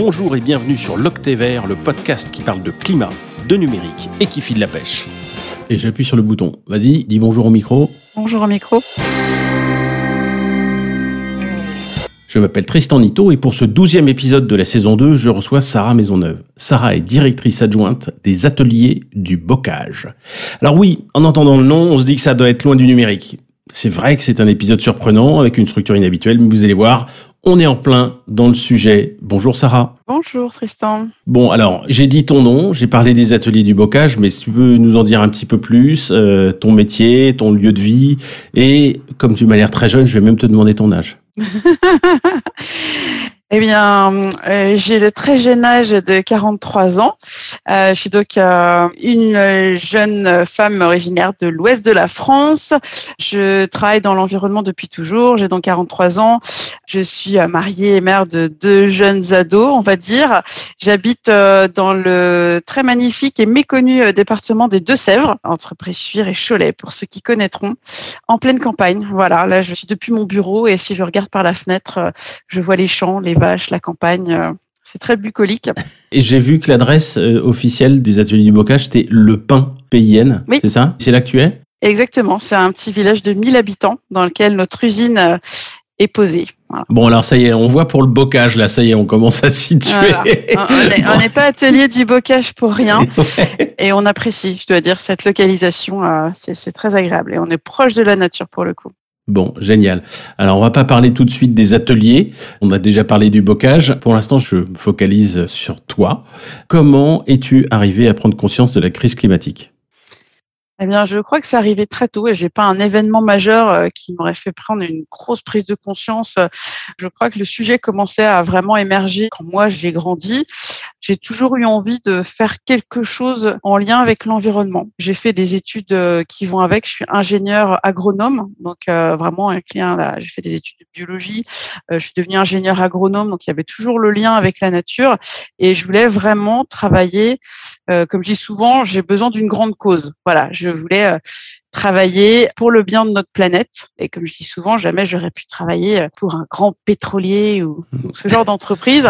Bonjour et bienvenue sur l'Octet le podcast qui parle de climat, de numérique et qui file la pêche. Et j'appuie sur le bouton. Vas-y, dis bonjour au micro. Bonjour au micro. Je m'appelle Tristan Nito et pour ce douzième épisode de la saison 2, je reçois Sarah Maisonneuve. Sarah est directrice adjointe des ateliers du bocage. Alors oui, en entendant le nom, on se dit que ça doit être loin du numérique. C'est vrai que c'est un épisode surprenant avec une structure inhabituelle, mais vous allez voir, on est en plein dans le sujet. Bonjour Sarah. Bonjour Tristan. Bon alors, j'ai dit ton nom, j'ai parlé des ateliers du bocage, mais si tu peux nous en dire un petit peu plus, euh, ton métier, ton lieu de vie, et comme tu m'as l'air très jeune, je vais même te demander ton âge. Eh bien, euh, j'ai le très jeune âge de 43 ans. Euh, je suis donc euh, une jeune femme originaire de l'ouest de la France. Je travaille dans l'environnement depuis toujours. J'ai donc 43 ans. Je suis mariée et mère de deux jeunes ados, on va dire. J'habite dans le très magnifique et méconnu département des Deux-Sèvres, entre Bressuire et Cholet, pour ceux qui connaîtront, en pleine campagne. Voilà, là, je suis depuis mon bureau et si je regarde par la fenêtre, je vois les champs, les vaches, la campagne. Euh, c'est très bucolique. Et j'ai vu que l'adresse euh, officielle des ateliers du bocage, c'était Le Pin PIN. Oui. C'est ça? C'est là que tu es? Exactement. C'est un petit village de 1000 habitants dans lequel notre usine euh, est posée. Bon, alors ça y est, on voit pour le bocage, là, ça y est, on commence à situer. On n'est pas atelier du bocage pour rien. Et on apprécie, je dois dire, cette localisation, c'est très agréable. Et on est proche de la nature pour le coup. Bon, génial. Alors, on va pas parler tout de suite des ateliers. On a déjà parlé du bocage. Pour l'instant, je me focalise sur toi. Comment es-tu arrivé à prendre conscience de la crise climatique? Eh bien, je crois que c'est arrivé très tôt et j'ai pas un événement majeur euh, qui m'aurait fait prendre une grosse prise de conscience. Je crois que le sujet commençait à vraiment émerger quand moi j'ai grandi. J'ai toujours eu envie de faire quelque chose en lien avec l'environnement. J'ai fait des études euh, qui vont avec. Je suis ingénieur agronome, donc euh, vraiment un client là. J'ai fait des études de biologie. je suis devenu ingénieur agronome, donc il y avait toujours le lien avec la nature et je voulais vraiment travailler. comme je dis souvent, j'ai besoin d'une grande cause. Voilà, je voulais euh, travailler pour le bien de notre planète. Et comme je dis souvent, jamais j'aurais pu travailler pour un grand pétrolier ou, mmh. ce genre d'entreprise.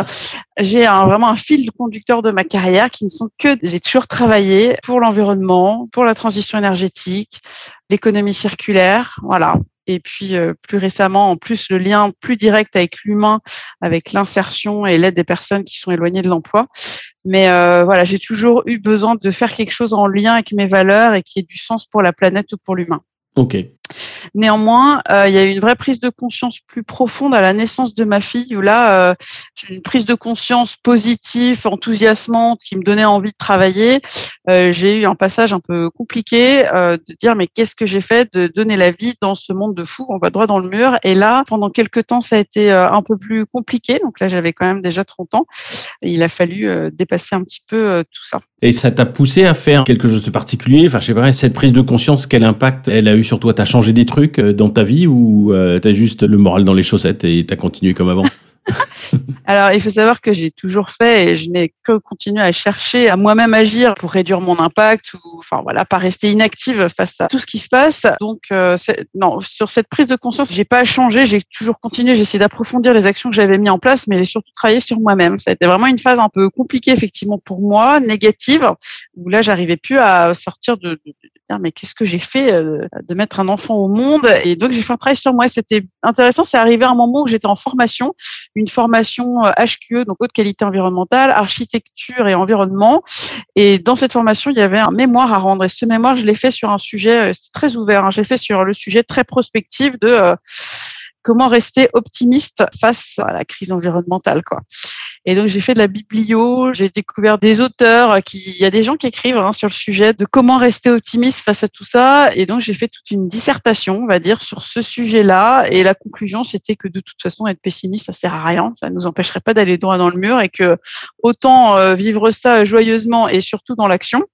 J'ai vraiment un fil conducteur de ma carrière qui ne sont que j'ai toujours travaillé pour l'environnement, pour la transition énergétique, l'économie circulaire, voilà. Et puis euh, plus récemment, en plus, le lien plus direct avec l'humain, avec l'insertion et l'aide des personnes qui sont éloignées de l'emploi. Mais euh, voilà, j'ai toujours eu besoin de faire quelque chose en lien avec mes valeurs et qui ait du sens pour la planète ou pour l'humain. Ok. Néanmoins, euh, il y a eu une vraie prise de conscience plus profonde à la naissance de ma fille, où là, euh, une prise de conscience positive, enthousiasmante, qui me donnait envie de travailler. Euh, j'ai eu un passage un peu compliqué de dire mais qu'est-ce que j'ai fait de donner la vie dans ce monde de fou On va droit dans le mur. Et là, pendant quelques temps, ça a été un peu plus compliqué. Donc là, j'avais quand même déjà 30 ans. Il a fallu dépasser un petit peu tout ça. Et ça t'a poussé à faire quelque chose de particulier? Enfin, je sais pas, cette prise de conscience, quel impact elle a eu sur toi T'as changé des trucs euh, dans ta vie ou euh, t'as juste le moral dans les chaussettes et t'as continué comme avant? Alors, il faut savoir que j'ai toujours fait et je n'ai que continué à chercher à moi-même agir pour réduire mon impact ou, enfin voilà, pas rester inactive face à tout ce qui se passe. Donc, euh, non, sur cette prise de conscience, j'ai pas changé, j'ai toujours continué, j'ai essayé d'approfondir les actions que j'avais mis en place, mais j'ai surtout travaillé sur moi-même. Ça a été vraiment une phase un peu compliquée effectivement pour moi, négative, où là, j'arrivais plus à sortir de, mais qu'est-ce que j'ai fait euh, de mettre un enfant au monde? Et donc, j'ai fait un travail sur moi. C'était intéressant. C'est arrivé à un moment où j'étais en formation, une formation HQE, donc haute qualité environnementale, architecture et environnement. Et dans cette formation, il y avait un mémoire à rendre. Et ce mémoire, je l'ai fait sur un sujet, euh, très ouvert, hein. je l'ai fait sur le sujet très prospectif de euh, comment rester optimiste face à la crise environnementale, quoi. Et donc j'ai fait de la biblio, j'ai découvert des auteurs qui, il y a des gens qui écrivent hein, sur le sujet de comment rester optimiste face à tout ça. Et donc j'ai fait toute une dissertation, on va dire, sur ce sujet-là. Et la conclusion, c'était que de toute façon, être pessimiste, ça sert à rien, ça nous empêcherait pas d'aller droit dans le mur et que autant euh, vivre ça joyeusement et surtout dans l'action.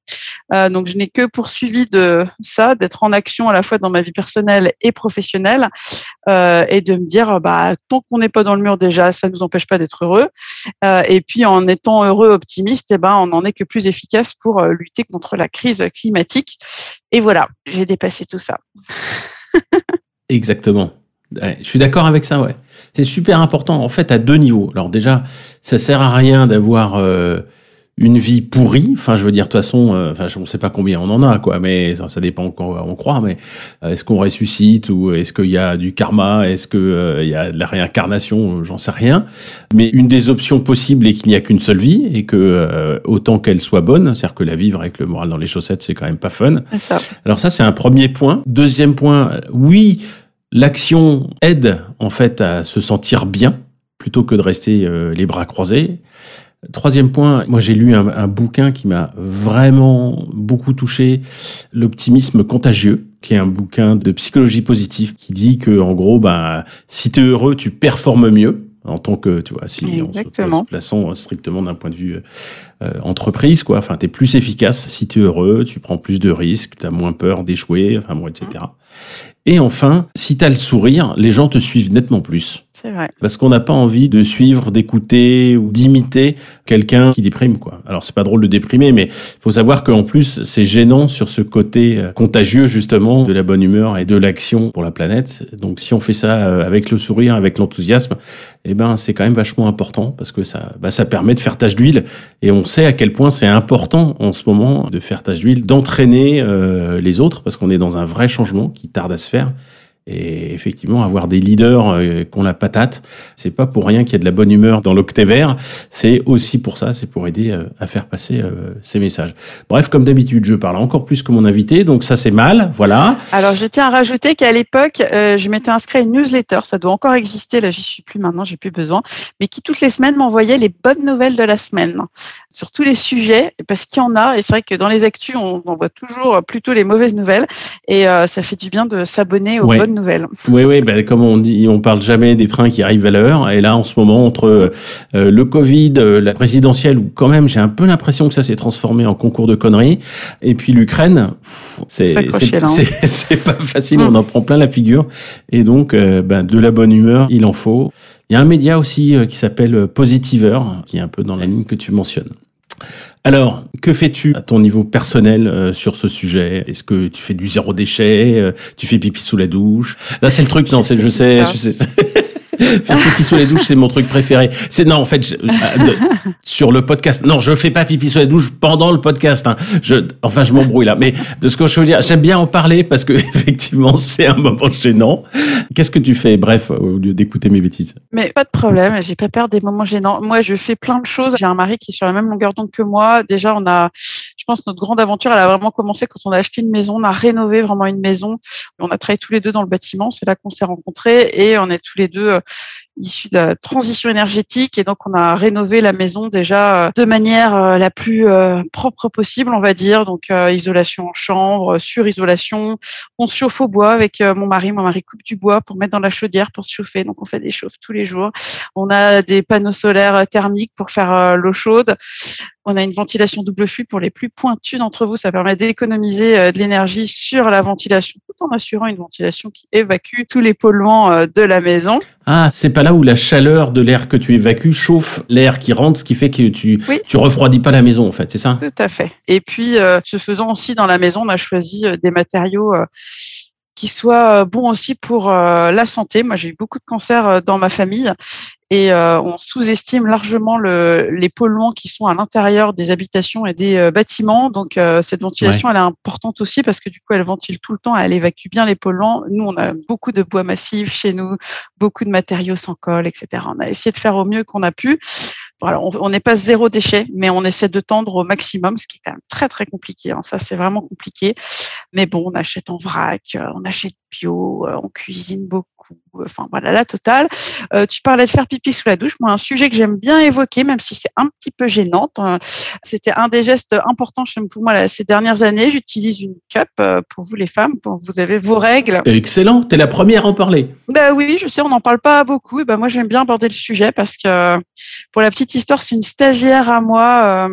Euh, donc je n'ai que poursuivi de ça, d'être en action à la fois dans ma vie personnelle et professionnelle, euh, et de me dire, bah tant qu'on n'est pas dans le mur déjà, ça nous empêche pas d'être heureux. Euh, et puis en étant heureux, optimiste, eh ben, on n'en est que plus efficace pour euh, lutter contre la crise climatique. Et voilà, j'ai dépassé tout ça. Exactement. je suis d'accord avec ça, ouais. C'est super important, en fait, à deux niveaux. Alors déjà, ça sert à rien d'avoir euh, une vie pourrie. Enfin, je veux dire, de toute façon, euh, enfin, je ne sais pas combien on en a, quoi, mais ça, ça dépend quand on croit. Mais euh, est-ce qu'on ressuscite ou est-ce qu'il y a du karma? Est-ce qu'il euh, y a de la réincarnation? J'en sais rien. Mais une des options possibles est qu'il n'y a qu'une seule vie et que autant qu'elle soit bonne, c'est-à-dire que la vivre avec le moral dans les chaussettes, c'est quand même pas fun. Ça. Alors ça, c'est un premier point. Deuxième point, oui, l'action aide en fait à se sentir bien plutôt que de rester les bras croisés. Troisième point, moi j'ai lu un, un, bouquin qui m'a vraiment beaucoup touché, L'optimisme contagieux, qui est un bouquin de psychologie positive qui dit que en gros, ben, si tu es heureux, tu performes mieux en tant que, tu vois, si Exactement. on se plaçant strictement d'un point de vue euh, entreprise, quoi. Enfin, tu es plus efficace si tu es heureux, tu prends plus de risques, tu as moins peur d'échouer, enfin bon, etc. Et enfin, si tu as le sourire, les gens te suivent nettement plus. Parce qu'on n'a pas envie de suivre, d'écouter ou d'imiter quelqu'un qui déprime, quoi. Alors c'est pas drôle de déprimer, mais faut savoir qu'en plus c'est gênant sur ce côté euh, contagieux justement de la bonne humeur et de l'action pour la planète. Donc si on fait ça euh, avec le sourire, avec l'enthousiasme, eh ben c'est quand même vachement important parce que ça, bah, ça permet de faire tâche d'huile. Et on sait à quel point c'est important en ce moment de faire tâche d'huile, d'entraîner euh, les autres parce qu'on est dans un vrai changement qui tarde à se faire. Et effectivement, avoir des leaders euh, qui ont la patate, c'est pas pour rien qu'il y a de la bonne humeur dans l'octévert. C'est aussi pour ça, c'est pour aider euh, à faire passer euh, ces messages. Bref, comme d'habitude, je parle encore plus que mon invité, donc ça c'est mal, voilà. Alors je tiens à rajouter qu'à l'époque, euh, je m'étais inscrit à une newsletter, ça doit encore exister, là j'y suis plus maintenant, j'ai plus besoin, mais qui toutes les semaines m'envoyait les bonnes nouvelles de la semaine sur tous les sujets, parce qu'il y en a, et c'est vrai que dans les actus, on, on voit toujours plutôt les mauvaises nouvelles, et euh, ça fait du bien de s'abonner aux Ouais. bonnes nouvelles. Oui, oui, ben, comme on dit, on parle jamais des trains qui arrivent à l'heure. Et là, en ce moment, entre euh, le Covid, euh, la présidentielle, où quand même, j'ai un peu l'impression que ça s'est transformé en concours de conneries, et puis l'Ukraine, c'est hein. c'est- pas facile. Mm. On en prend plein la figure. Et donc, euh, ben, de la bonne humeur, il en faut. Il y a un média aussi euh, qui s'appelle euh, Positiver, qui est un peu dans la ligne que tu mentionnes. Alors, que fais-tu à ton niveau personnel euh, sur ce sujet? Est-ce que tu fais du zéro déchet? Euh, Tu fais pipi sous la douche? Là, c'est le truc, non, c'est, je sais, je sais. Faire pipi sous la douche, c'est mon truc préféré. C'est non, en fait, euh, sur le podcast. Non, je fais pas pipi sous la douche pendant le podcast. Hein. Je, enfin, je m'embrouille là. Mais de ce que je veux dire, j'aime bien en parler parce que effectivement, c'est un moment gênant. Qu'est-ce que tu fais Bref, au lieu d'écouter mes bêtises? Mais pas de problème, j'ai pas peur des moments gênants. Moi, je fais plein de choses. J'ai un mari qui est sur la même longueur d'onde que moi. Déjà, on a, je pense, notre grande aventure, elle a vraiment commencé quand on a acheté une maison, on a rénové vraiment une maison. On a travaillé tous les deux dans le bâtiment. C'est là qu'on s'est rencontrés et on est tous les deux euh, issus de la transition énergétique et donc on a rénové la maison déjà euh, de manière euh, la plus euh, propre possible, on va dire. Donc isolation en chambre, sur-isolation. On se chauffe au bois avec mon mari. Mon mari coupe du bois pour mettre dans la chaudière pour se chauffer. Donc on fait des chauffes tous les jours. On a des panneaux solaires thermiques pour faire l'eau chaude. On a une ventilation double flux pour les plus pointus d'entre vous. Ça permet d'économiser de l'énergie sur la ventilation tout en assurant une ventilation qui évacue tous les polluants de la maison. Ah, c'est pas là où la chaleur de l'air que tu évacues chauffe l'air qui rentre, ce qui fait que tu, Oui. tu refroidis pas la maison, en fait, c'est ça? Tout à fait. Et puis, euh, ce faisant aussi dans la maison, on a choisi euh, des matériaux euh, qui soient bons aussi pour euh, la santé. Moi, j'ai eu beaucoup de cancers dans ma famille et euh, on sous-estime largement le, les polluants qui sont à l'intérieur des habitations et des euh, bâtiments. Donc, euh, cette ventilation, elle est importante aussi parce que du coup, elle ventile tout le temps, elle évacue bien les polluants. Nous, on a beaucoup de bois massif chez nous, beaucoup de matériaux sans colle, etc. On a essayé de faire au mieux qu'on a pu. Voilà, on on n'est pas zéro déchet, mais on essaie de tendre au maximum, ce qui est quand même très très compliqué. hein. Ça, c'est vraiment compliqué. Mais bon, on achète en vrac, on achète bio, on cuisine beaucoup. Enfin voilà, la totale. Euh, tu parlais de faire pipi sous la douche. Moi, un sujet que j'aime bien évoquer, même si c'est un petit peu gênant, euh, c'était un des gestes importants pour moi là, ces dernières années. J'utilise une cup euh, pour vous les femmes. Vous avez vos règles. Excellent, t'es la première à en parler. Ben oui, je sais, on n'en parle pas beaucoup. Et ben moi, j'aime bien aborder le sujet parce que, pour la petite histoire, c'est une stagiaire à moi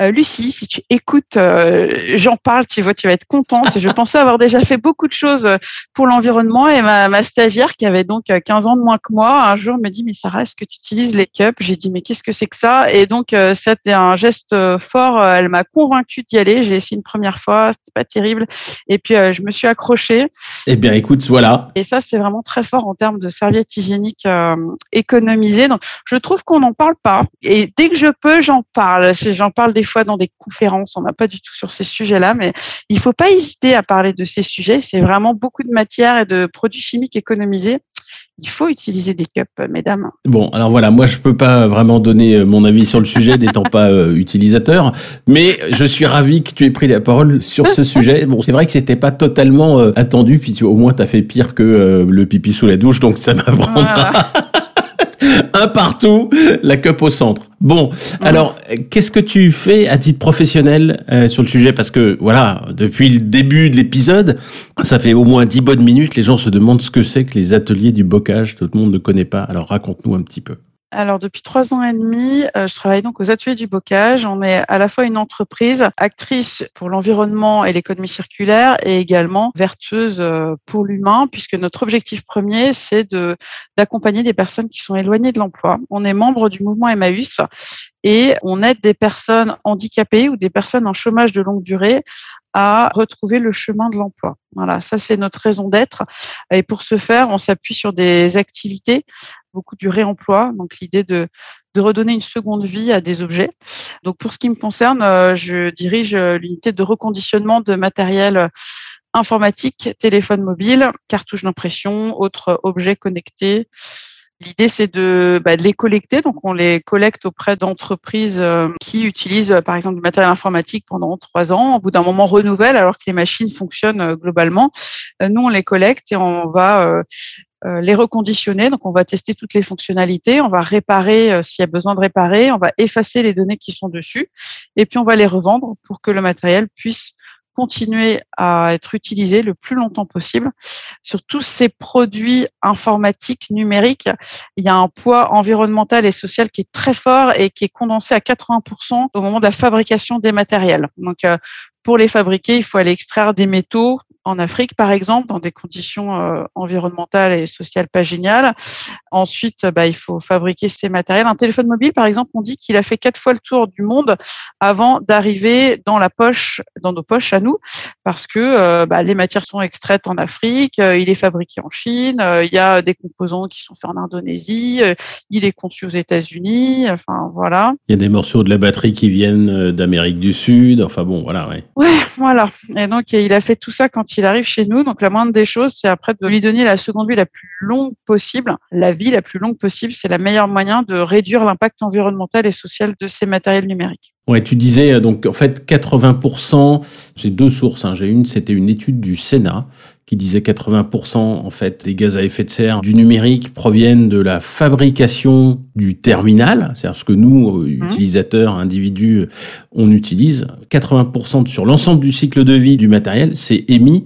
euh, euh, Lucie, si tu écoutes, euh, j'en parle, tu vois, tu vas être contente. Je pensais avoir déjà fait beaucoup de choses pour l'environnement et ma, ma, stagiaire qui avait donc 15 ans de moins que moi, un jour me dit, mais Sarah, est-ce que tu utilises les cups? J'ai dit, mais qu'est-ce que c'est que ça? Et donc, c'était un geste fort. Elle m'a convaincue d'y aller. J'ai essayé une première fois, c'était pas terrible. Et puis, je me suis accrochée. Eh bien, écoute, voilà. Et ça, c'est vraiment très fort en termes de serviettes hygiéniques économisées. Donc, je trouve qu'on n'en parle pas. Et dès que je peux, j'en parle. J'en parle des fois dans des conférences. On n'a pas du tout sur ces sujets-là, mais il ne faut pas hésiter à parler de ces sujets. C'est vraiment beaucoup de matières et de produits chimiques économisés. Il faut utiliser des cups, mesdames. Bon, alors voilà, moi je peux pas vraiment donner euh, mon avis sur le sujet n'étant pas euh, utilisateur, mais je suis ravi que tu aies pris la parole sur ce sujet. Bon, c'est vrai que c'était pas totalement euh, attendu, puis tu, au moins tu as fait pire que le pipi sous la douche, donc ça m'apprendra. un partout, la cup au centre. Bon, alors qu'est-ce que tu fais à titre professionnel euh, sur le sujet? Parce que voilà, depuis le début de l'épisode, ça fait au moins dix bonnes minutes, les gens se demandent ce que c'est que les ateliers du bocage. Tout le monde ne connaît pas. Alors raconte-nous un petit peu. Alors depuis trois ans et demi, euh, je travaille donc aux ateliers du bocage. On est à la fois une entreprise actrice pour l'environnement et l'économie circulaire et également vertueuse euh, pour l'humain, puisque notre objectif premier, c'est de d'accompagner des personnes qui sont éloignées de l'emploi. On est membre du mouvement Emmaüs et on aide des personnes handicapées ou des personnes en chômage de longue durée à retrouver le chemin de l'emploi. Voilà, ça c'est notre raison d'être. Et pour ce faire, on s'appuie sur des activités, beaucoup du réemploi, donc l'idée de, redonner une seconde vie à des objets. Donc pour ce qui me concerne, euh, je dirige l'unité de reconditionnement de matériel informatique, téléphone mobile, cartouches d'impression, autres objets connectés, L'idée, c'est de, bah, de, les collecter. Donc, on les collecte auprès d'entreprises euh, qui utilisent, par exemple, du matériel informatique pendant trois ans. Au bout d'un moment, renouvellent alors que les machines fonctionnent euh, globalement. Euh, nous, on les collecte et on va les reconditionner. Donc, on va tester toutes les fonctionnalités. On va réparer s'il y a besoin de réparer. On va effacer les données qui sont dessus. Et puis, on va les revendre pour que le matériel puisse continuer à être utilisé le plus longtemps possible. Sur tous ces produits informatiques, numériques, il y a un poids environnemental et social qui est très fort et qui est condensé à 80% au moment de la fabrication des matériels. Donc, euh, pour les fabriquer, il faut aller extraire des métaux, en Afrique, par exemple, dans des conditions euh, environnementales et sociales pas géniales. Ensuite, bah, il faut fabriquer ces matériels. Un téléphone mobile, par exemple, on dit qu'il a fait quatre fois le tour du monde avant d'arriver dans la poche, dans nos poches à nous, parce que euh, bah, les matières sont extraites en Afrique, euh, il est fabriqué en Chine, il y a des composants qui sont faits en Indonésie, il est conçu aux États-Unis. Enfin, voilà. Il y a des morceaux de la batterie qui viennent d'Amérique du Sud. Enfin bon, voilà, ouais. Ouais, voilà. Et donc, il a fait tout ça quand il arrive chez nous. Donc la moindre des choses, c'est après de lui donner la seconde vie la plus longue possible. La vie la plus longue possible, c'est la meilleure moyen de réduire l'impact environnemental et social de ces matériels numériques. Ouais, tu disais euh, donc en fait 80%. J'ai deux sources. Hein. J'ai une, c'était une étude du Sénat qui disait 80% en fait des gaz à effet de serre du numérique proviennent de la fabrication du terminal, c'est-à-dire ce que nous, euh, mmh. utilisateurs, individus, on utilise. 80% sur l'ensemble du cycle de vie du matériel, c'est émis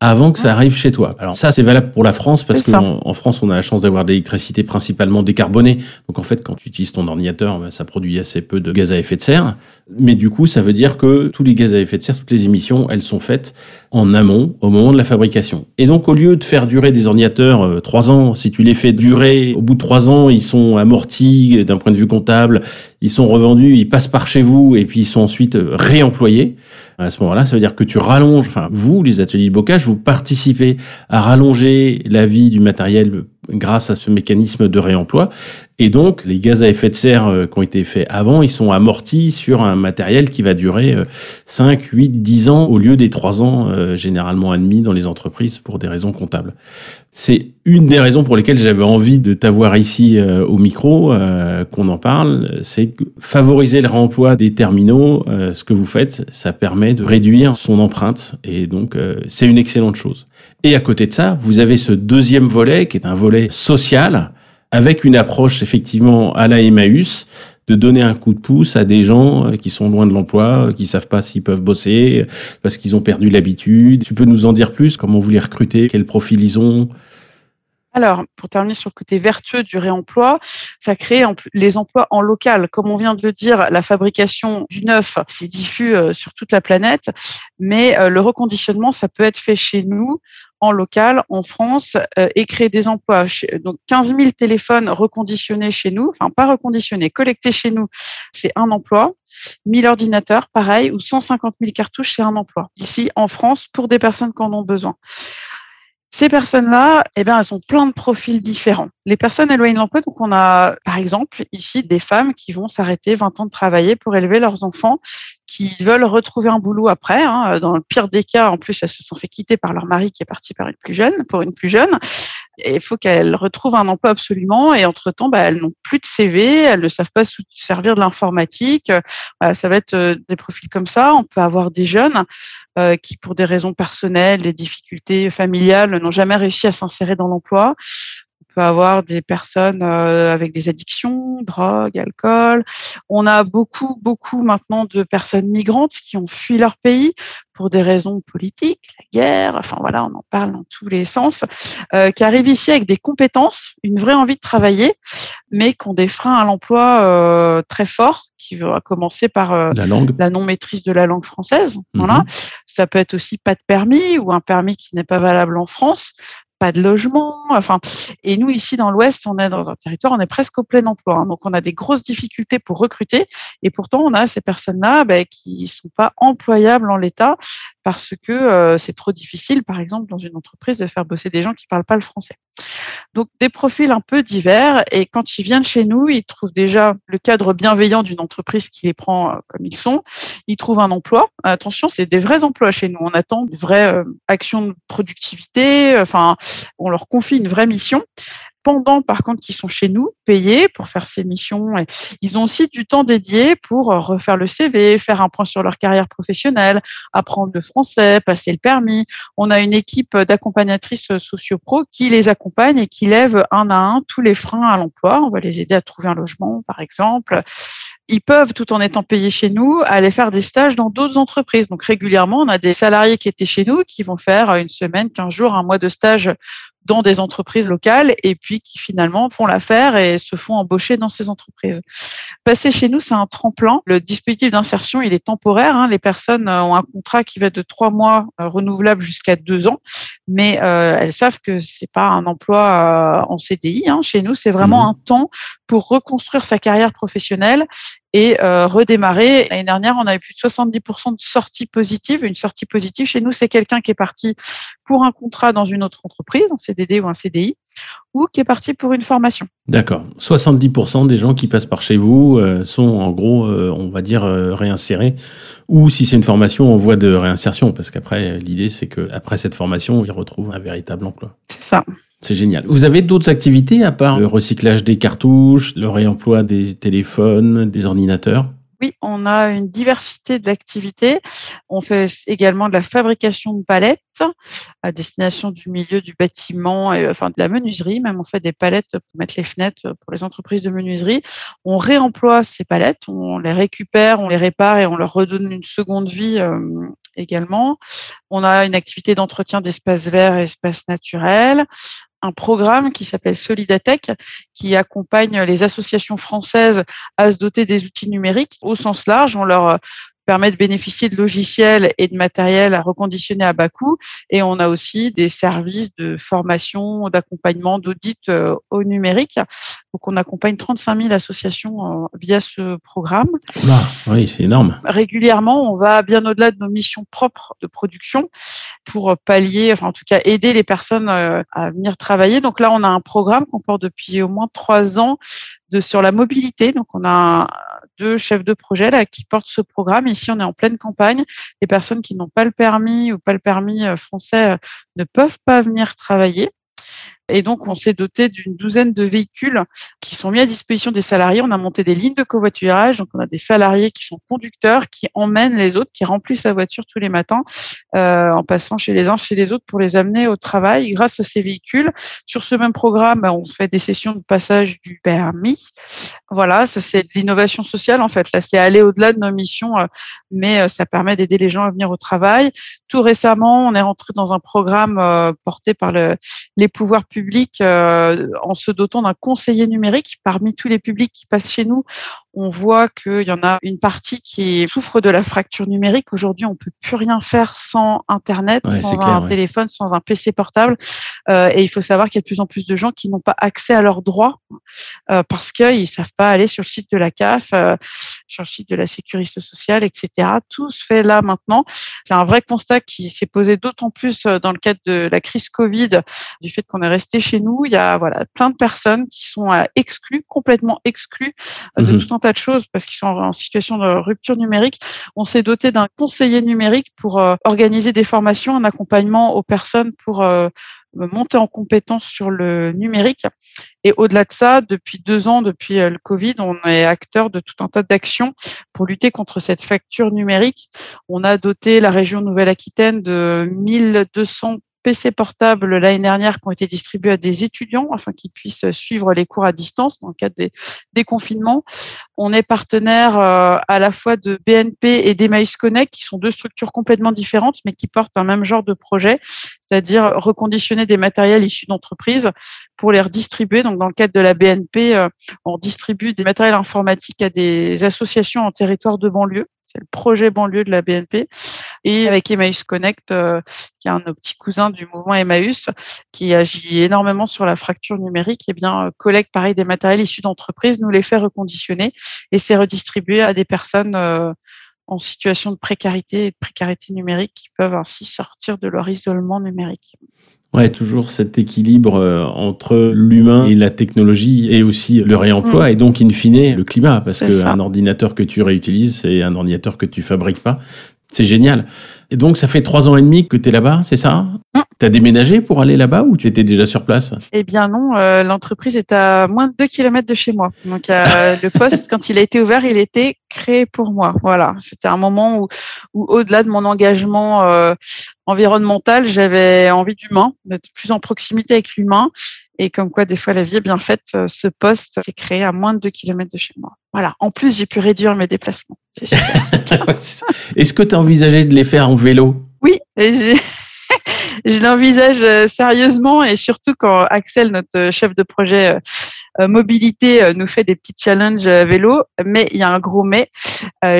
avant que ça arrive chez toi. Alors ça, c'est valable pour la France parce qu'en en, France, on a la chance d'avoir de l'électricité principalement décarbonée. Donc en fait, quand tu utilises ton ordinateur, ben, ça produit assez peu de gaz à effet de serre. Mais du coup, ça veut dire que tous les gaz à effet de serre, toutes les émissions, elles sont faites en amont, au moment de la fabrication. Et donc, au lieu de faire durer des ordinateurs euh, trois ans, si tu les fais durer, au bout de trois ans, ils sont amortis d'un point de vue comptable, ils sont revendus, ils passent par chez vous et puis ils sont ensuite euh, réemployés. À ce moment-là, ça veut dire que tu rallonges, enfin, vous, les ateliers de bocage, vous participez à rallonger la vie du matériel grâce à ce mécanisme de réemploi. Et donc, les gaz à effet de serre euh, qui ont été faits avant, ils sont amortis sur un matériel qui va durer 5, 8, 10 ans au lieu des 3 ans euh, généralement admis dans les entreprises pour des raisons comptables. C'est une des raisons pour lesquelles j'avais envie de t'avoir ici euh, au micro, qu'on en parle, c'est favoriser le réemploi des terminaux. ce que vous faites, ça permet de réduire son empreinte et donc c'est une excellente chose. Et à côté de ça, vous avez ce deuxième volet qui est un volet social avec une approche effectivement à la Emmaüs de donner un coup de pouce à des gens euh, qui sont loin de l'emploi, euh, qui savent pas s'ils peuvent bosser euh, parce qu'ils ont perdu l'habitude. Tu peux nous en dire plus Comment vous les recrutez Quel profil ils ont? Alors, pour terminer sur le côté vertueux du réemploi, ça crée les emplois en local. Comme on vient de le dire, la fabrication du neuf, c'est diffus sur toute la planète, mais le reconditionnement, ça peut être fait chez nous en local, en France, euh, et créer des emplois. Donc, 15 000 téléphones reconditionnés chez nous, enfin pas reconditionnés, collectés chez nous, c'est un emploi. 1000 ordinateurs, pareil, ou 150 000 cartouches, c'est un emploi. Ici, en France, pour des personnes qui en ont besoin. Ces personnes-là, eh bien, elles ont plein de profils différents. Les personnes éloignées de l'emploi, donc on a par exemple ici des femmes qui vont s'arrêter 20 ans de travailler pour élever leurs enfants, qui veulent retrouver un boulot après. Hein. Dans le pire des cas, en plus, elles se sont fait quitter par leur mari qui est parti par une plus jeune, pour une plus jeune. Il faut qu'elles retrouvent un emploi absolument. Et entre-temps, bah, elles n'ont plus de CV, elles ne savent pas servir de l'informatique. ça va être euh, des profils comme ça. On peut avoir des jeunes euh, qui, pour des raisons personnelles, des difficultés familiales, n'ont jamais réussi à s'insérer dans l'emploi. On peut avoir des personnes euh, avec des addictions, drogue, alcool. On a beaucoup, beaucoup maintenant de personnes migrantes qui ont fui leur pays pour des raisons politiques, la guerre, enfin voilà, on en parle dans tous les sens, euh, qui arrivent ici avec des compétences, une vraie envie de travailler, mais qui ont des freins à l'emploi euh, très forts, qui va commencer par euh, la, la non-maîtrise de la langue française. Voilà. Mhm. Ça peut être aussi pas de permis ou un permis qui n'est pas valable en France, pas de logement. Enfin, et nous ici dans l'Ouest, on est dans un territoire, on est presque au plein emploi. Hein. donc on a des grosses difficultés pour recruter, et pourtant on a ces personnes-là ben, qui sont pas employables en l'état parce que euh, c'est trop difficile, par exemple, dans une entreprise, de faire bosser des gens qui parlent pas le français. Donc des profils un peu divers, et quand ils viennent chez nous, ils trouvent déjà le cadre bienveillant d'une entreprise qui les prend euh, comme ils sont. Ils trouvent un emploi. Attention, c'est des vrais emplois chez nous. On attend de vraies euh, actions de productivité. Enfin, on leur confie une vraie mission pendant, par contre, qui sont chez nous, payés pour faire ces missions. Ils ont aussi du temps dédié pour euh, refaire le CV, faire un point sur leur carrière professionnelle, apprendre le français, passer le permis. On a une équipe d'accompagnatrices sociopro qui les accompagne et qui lève un à un tous les freins à l'emploi. On va les aider à trouver un logement, par exemple ils peuvent, tout en étant payés chez nous, aller faire des stages dans d'autres entreprises. Donc régulièrement, on a des salariés qui étaient chez nous qui vont faire une semaine, quinze jours, un mois de stage dans des entreprises locales et puis qui finalement font l'affaire et se font embaucher dans ces entreprises. Passer chez nous, c'est un tremplin. Le dispositif d'insertion, il est temporaire. Hein. Les personnes euh, ont un contrat qui va de trois mois euh, renouvelable jusqu'à deux ans, mais euh, elles savent que c'est pas un emploi en CDI. Hein. Chez nous, c'est vraiment mmh. un temps pour reconstruire sa carrière professionnelle et redémarrer. L'année dernière, on avait plus de 70% de sorties positives. Une sortie positive chez nous, c'est quelqu'un qui est parti pour un contrat dans une autre entreprise, un CDD ou un CDI, ou qui est parti pour une formation. D'accord. 70% des gens qui passent par chez vous euh, sont en gros, euh, on va dire, euh, réinsérés, ou si c'est une formation en voie de réinsertion, parce qu'après, l'idée c'est qu'après cette formation, ils retrouvent un véritable emploi. C'est ça. C'est génial. Vous avez d'autres activités à part le recyclage des cartouches, le réemploi des téléphones, des ordinateurs? On a une diversité d'activités. On fait également de la fabrication de palettes à destination du milieu du bâtiment, et, enfin de la menuiserie. Même on fait des palettes pour mettre les fenêtres pour les entreprises de menuiserie. On réemploie ces palettes, on les récupère, on les répare et on leur redonne une seconde vie euh, également. On a une activité d'entretien d'espaces verts et espaces naturels un programme qui s'appelle Solidatech, qui accompagne les associations françaises à se doter des outils numériques au sens large. On leur permet de bénéficier de logiciels et de matériel à reconditionner à bas coût. Et on a aussi des services de formation, d'accompagnement, d'audit euh, au numérique. Donc, on accompagne 35 000 associations euh, via ce programme. oui, c'est énorme. Régulièrement, on va bien au-delà de nos missions propres de production pour pallier, enfin, en tout cas, aider les personnes euh, à venir travailler. Donc là, on a un programme qu'on porte depuis au moins trois ans de, sur la mobilité. Donc, on a deux chefs de projet là, qui portent ce programme. Ici, on est en pleine campagne. Les personnes qui n'ont pas le permis ou pas le permis euh, français euh, ne peuvent pas venir travailler. Et donc, on s'est doté d'une douzaine de véhicules qui sont mis à disposition des salariés. On a monté des lignes de covoiturage. Donc, on a des salariés qui sont conducteurs, qui emmènent les autres, qui remplissent la voiture tous les matins euh, en passant chez les uns, chez les autres pour les amener au travail grâce à ces véhicules. Sur ce même programme, on fait des sessions de passage du permis. Voilà, ça c'est de l'innovation sociale en fait. Là, c'est aller au-delà de nos missions, euh, mais euh, ça permet d'aider les gens à venir au travail. Tout récemment, on est rentré dans un programme porté par le, les pouvoirs publics public en se dotant d'un conseiller numérique. Parmi tous les publics qui passent chez nous, on voit qu'il y en a une partie qui souffre de la fracture numérique. Aujourd'hui, on peut plus rien faire sans Internet, sans un téléphone, sans un PC portable. Euh, et il faut savoir qu'il y a de plus en plus de gens qui n'ont pas accès à leurs droits euh, parce qu'ils ne savent pas aller sur le site de la CAF, euh, sur le site de la sécurité sociale, etc. Tout se fait là maintenant. C'est un vrai constat qui s'est posé d'autant plus dans le cadre de la crise Covid, du fait qu'on est resté chez nous. Il y a voilà plein de personnes qui sont exclues, complètement exclues de mmh tout un de choses parce qu'ils sont en situation de rupture numérique. On s'est doté d'un conseiller numérique pour euh, organiser des formations, un accompagnement aux personnes pour euh, monter en compétence sur le numérique. Et au-delà de ça, depuis deux ans, depuis euh, le Covid, on est acteur de tout un tas d'actions pour lutter contre cette facture numérique. On a doté la région Nouvelle-Aquitaine de 1200 PC portables l'année dernière qui ont été distribués à des étudiants afin qu'ils puissent suivre les cours à distance dans le cadre des, confinements. On est partenaire euh, à la fois de BNP et d'Emmaüs Connect, qui sont deux structures complètement différentes, mais qui portent un même genre de projet, c'est-à-dire reconditionner des matériels issus d'entreprises pour les redistribuer. Donc, dans le cadre de la BNP, euh, on distribue des matériels informatiques à des associations en territoire de banlieue c'est le projet banlieue de la BNP. Et avec Emmaüs Connect, euh, qui est un de nos petits cousins du mouvement Emmaüs, qui agit énormément sur la fracture numérique, et eh bien, euh, collecte pareil des matériels issus d'entreprises, nous les fait reconditionner et c'est redistribué à des personnes euh, en situation de précarité et de précarité numérique qui peuvent ainsi sortir de leur isolement numérique. Ouais, toujours cet équilibre euh, entre l'humain et la technologie et aussi le réemploi mm. et donc in fine le climat parce qu'un ordinateur que tu réutilises c'est un ordinateur que tu fabriques pas. C'est génial. Et donc, ça fait trois ans et demi que tu es là-bas, c'est ça? Mm. Tu as déménagé pour aller là-bas ou tu étais déjà sur place? Eh bien non, euh, l'entreprise est à moins de deux kilomètres de chez moi. Donc, euh, le poste, quand il a été ouvert, il était créé pour moi. Voilà, c'était un moment où, où au-delà de mon engagement environnemental, j'avais envie d'humain, d'être plus en proximité avec l'humain. Et comme quoi, des fois, la vie est bien faite. Euh, ce poste s'est créé à moins de 2 km de chez moi. Voilà. En plus, j'ai pu réduire mes déplacements. Est-ce que tu as envisagé de les faire en vélo? Oui, je l'envisage euh, sérieusement et surtout quand Axel, notre chef de projet euh, mobilité, euh, nous fait des petits challenges vélo. Mais il y a un gros mais.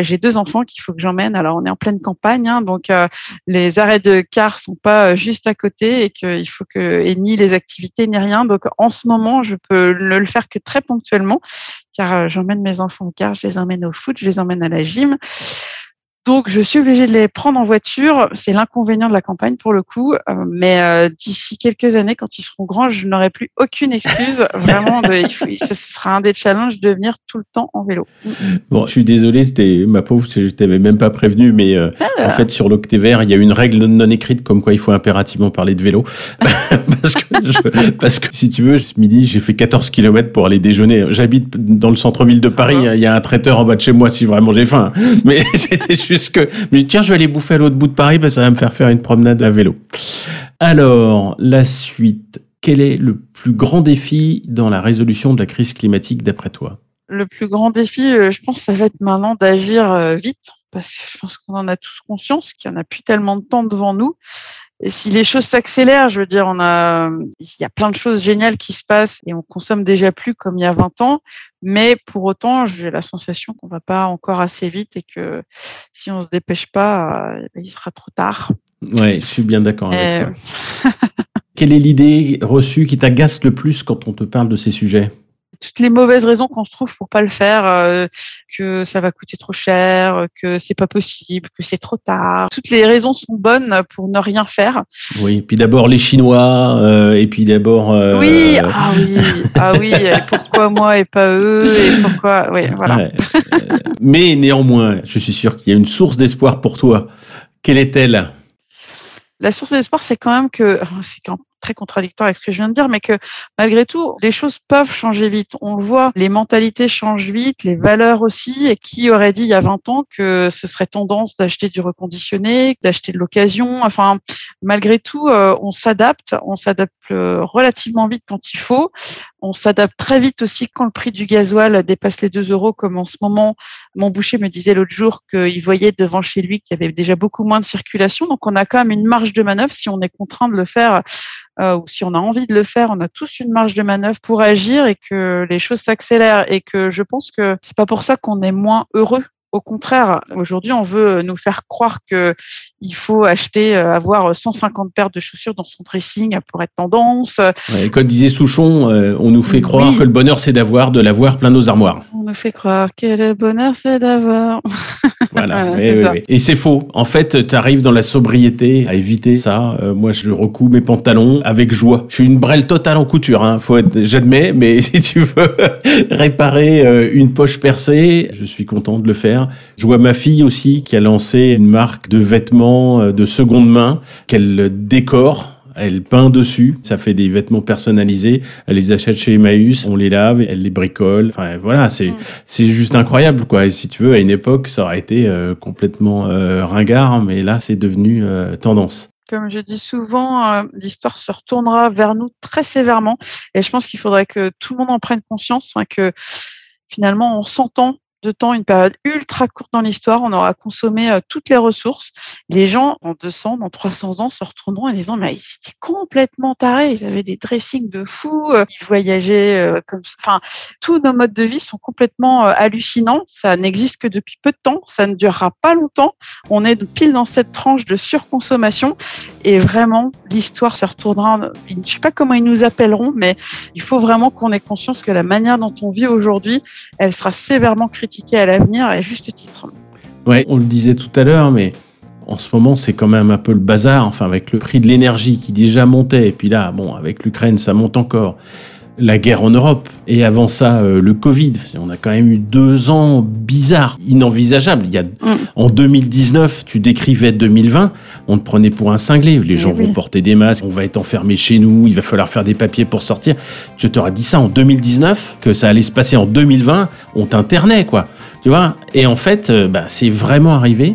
J'ai deux enfants qu'il faut que j'emmène. Alors on est en pleine campagne, hein, donc les arrêts de car sont pas juste à côté et qu'il faut que et ni les activités ni rien. Donc en ce moment, je peux ne le faire que très ponctuellement car j'emmène mes enfants au car, je les emmène au foot, je les emmène à la gym. Donc, je suis obligée de les prendre en voiture. C'est l'inconvénient de la campagne pour le coup. Euh, mais euh, d'ici quelques années, quand ils seront grands, je n'aurai plus aucune excuse. Vraiment, de, ce sera un des challenges de venir tout le temps en vélo. Bon, je suis désolé, c'était ma pauvre, je t'avais même pas prévenu, mais euh, ah en fait, sur l'Octévert, il y a une règle non écrite comme quoi il faut impérativement parler de vélo. parce, que parce que si tu veux, ce midi, j'ai fait 14 km pour aller déjeuner. J'habite dans le centre-ville de Paris. Ah. Il y a un traiteur en bas de chez moi si vraiment j'ai faim. Mais c'était juste que, mais tiens, je vais aller bouffer à l'autre bout de Paris, ça va me faire faire une promenade à vélo. Alors, la suite. Quel est le plus grand défi dans la résolution de la crise climatique d'après toi? Le plus grand défi, euh, je pense, ça va être maintenant d'agir euh, vite, parce que je pense qu'on en a tous conscience qu'il n'y en a plus tellement de temps devant nous. Et si les choses s'accélèrent, je veux dire, on a, il y a plein de choses géniales qui se passent et on consomme déjà plus comme il y a 20 ans. Mais pour autant, j'ai la sensation qu'on va pas encore assez vite et que si on se dépêche pas, euh, il sera trop tard. Ouais, je suis bien d'accord avec toi. Euh, Quelle est l'idée reçue qui t'agace le plus quand on te parle de ces sujets? Toutes les mauvaises raisons qu'on se trouve pour pas le faire, euh, que ça va coûter trop cher, que c'est pas possible, que c'est trop tard. Toutes les raisons sont bonnes pour ne rien faire. Oui, puis d'abord les Chinois, euh, et puis d'abord. Euh, oui, ah oui, ah oui. pourquoi moi et pas eux Et pourquoi Oui, voilà. mais néanmoins, je suis sûr qu'il y a une source d'espoir pour toi. Quelle est-elle? La source d'espoir, c'est quand même que c'est quand très contradictoire avec ce que je viens de dire, mais que malgré tout, les choses peuvent changer vite. On le voit, les mentalités changent vite, les valeurs aussi. Et qui aurait dit il y a 20 ans que ce serait tendance d'acheter du reconditionné, d'acheter de l'occasion? Enfin, malgré tout, euh, on s'adapte, on s'adapte euh, relativement vite quand il faut. On s'adapte très vite aussi quand le prix du gasoil dépasse les 2 euros, comme en ce moment. Mon boucher me disait l'autre jour qu'il voyait devant chez lui qu'il y avait déjà beaucoup moins de circulation. Donc, on a quand même une marge de manœuvre si on est contraint de le faire euh, ou si on a envie de le faire, on a tous une marge de manœuvre pour agir et que les choses s'accélèrent et que je pense que c'est pas pour ça qu'on est moins heureux au contraire, aujourd'hui, on veut nous faire croire que il faut acheter, euh, avoir 150 paires de chaussures dans son dressing pour être tendance. Ouais, comme disait Souchon, euh, on nous fait croire que le bonheur, c'est d'avoir de l'avoir plein nos armoires. On nous fait croire que le bonheur, c'est d'avoir. Voilà, et c'est faux. En fait, tu arrives dans la sobriété à éviter ça. Euh, moi, je recouds mes pantalons avec joie. Je suis une brêle totale en couture, hein. Faut être, j'admets, mais si tu veux réparer une poche percée, je suis content de le faire. Je vois ma fille aussi qui a lancé une marque de vêtements euh, de seconde main qu'elle décore elle peint dessus, ça fait des vêtements personnalisés, elle les achète chez Emmaüs, on les lave, elle les bricole. Enfin voilà, c'est c'est juste incroyable quoi. Et si tu veux, à une époque, ça aurait été euh, complètement euh, ringard, mais là, c'est devenu tendance. Comme je dis souvent, l'histoire se retournera vers nous très sévèrement, et je pense qu'il faudrait que tout le monde en prenne conscience, hein, que finalement, on s'entend de temps, une période ultra courte dans l'histoire, on aura consommé euh, toutes les ressources. Les gens, en 200, dans 300 ans, se retourneront en disant, mais ils étaient complètement tarés, ils avaient des dressings de fous, euh, ils voyageaient euh, comme Enfin, tous nos modes de vie sont complètement hallucinants. Ça n'existe que depuis peu de temps, ça ne durera pas longtemps. On est pile dans cette tranche de surconsommation et vraiment, l'histoire se retournera. Je ne sais pas comment ils nous appelleront, mais il faut vraiment qu'on ait conscience que la manière dont on vit aujourd'hui, elle sera sévèrement critiquée à l'avenir à juste titre. Ouais, on le disait tout à l'heure, mais en ce moment, c'est quand même un peu le bazar. Enfin, avec le prix de l'énergie qui déjà montait, et puis là, bon, avec l'Ukraine, ça monte encore la guerre en Europe et avant ça euh, le Covid. On a quand même eu deux ans bizarres, inenvisageables. Il y a mm. en 2019, tu décrivais 2020, on te prenait pour un cinglé. Les gens vont porter des masques, on va être enfermé chez nous, il va falloir faire des papiers pour sortir. Tu t'aurais dit ça en 2019 que ça allait se passer en 2020, on t'internait quoi. Tu vois? Et en fait, euh, bah, c'est vraiment arrivé.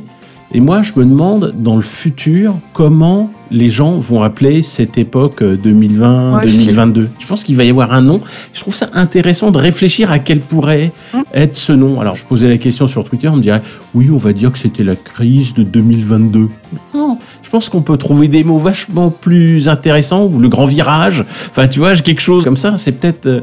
Et moi, je me demande dans le futur comment les gens vont appeler cette époque 2020-2022. Euh, je pense qu'il va y avoir un nom. Je trouve ça intéressant de réfléchir à quel pourrait hum. être ce nom. Alors, je posais la question sur Twitter, on me dirait, oui, on va dire que c'était la crise de 2022. Non, je pense qu'on peut trouver des mots vachement plus intéressants, ou le grand virage. Enfin, tu vois, quelque chose comme ça, c'est peut-être...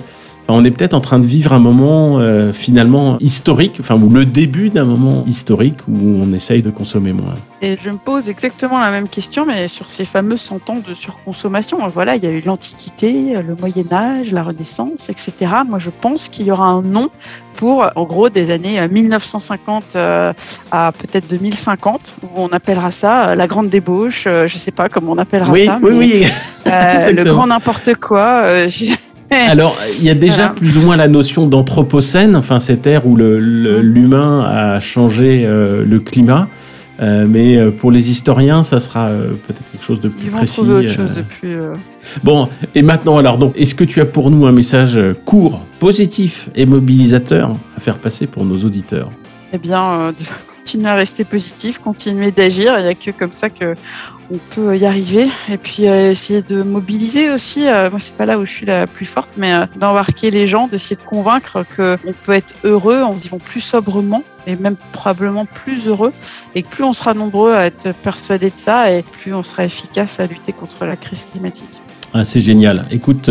Euh, on est peut-être en train de vivre un moment euh, finalement historique, enfin ou le début d'un moment historique où on essaye de consommer moins. Et je me pose exactement la même question, mais sur ces fameux 100 ans de surconsommation. Voilà, il y a eu l'Antiquité, le Moyen Âge, la Renaissance, etc. Moi, je pense qu'il y aura un nom pour, en gros, des années 1950 euh, euh, à peut-être 2050, où on appellera ça la grande débauche. Je ne sais pas comment on appellera ça. Oui, oui, le grand n'importe quoi. Alors, il y a déjà plus ou moins la notion d'anthropocène, enfin cette ère où mm. l'humain a changé euh, le climat. Euh, mais euh, pour les historiens, ça sera peut-être quelque chose de plus précis. Autre chose de plus, Bon, et maintenant, alors, donc, est-ce que tu as pour nous un message court, positif et mobilisateur à faire passer pour nos auditeurs? Eh bien, continuer à rester positif, continuer d'agir. Il n'y a que comme ça que on peut y arriver et puis euh, essayer de mobiliser aussi. Euh, moi, c'est pas là où je suis la plus forte, mais euh, d'embarquer les gens, d'essayer de convaincre qu'on peut être heureux en vivant plus sobrement et même probablement plus heureux et plus on sera nombreux à être persuadés de ça et plus on sera efficace à lutter contre la crise climatique. Ah, c'est génial. Écoute,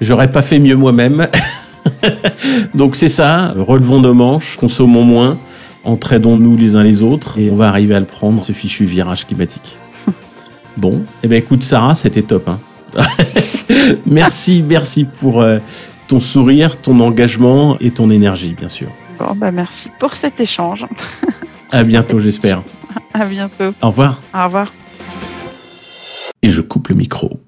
j'aurais pas fait mieux moi-même. Donc c'est ça, relevons nos manches, consommons moins, entraidons-nous les uns les autres et on va arriver à le prendre, ce fichu virage climatique. Bon, eh bien écoute Sarah, c'était top. Hein. merci, merci pour euh, ton sourire, ton engagement et ton énergie, bien sûr. Bon, bah merci pour cet échange. à bientôt, j'espère. À bientôt. Au revoir. Au revoir. Et je coupe le micro.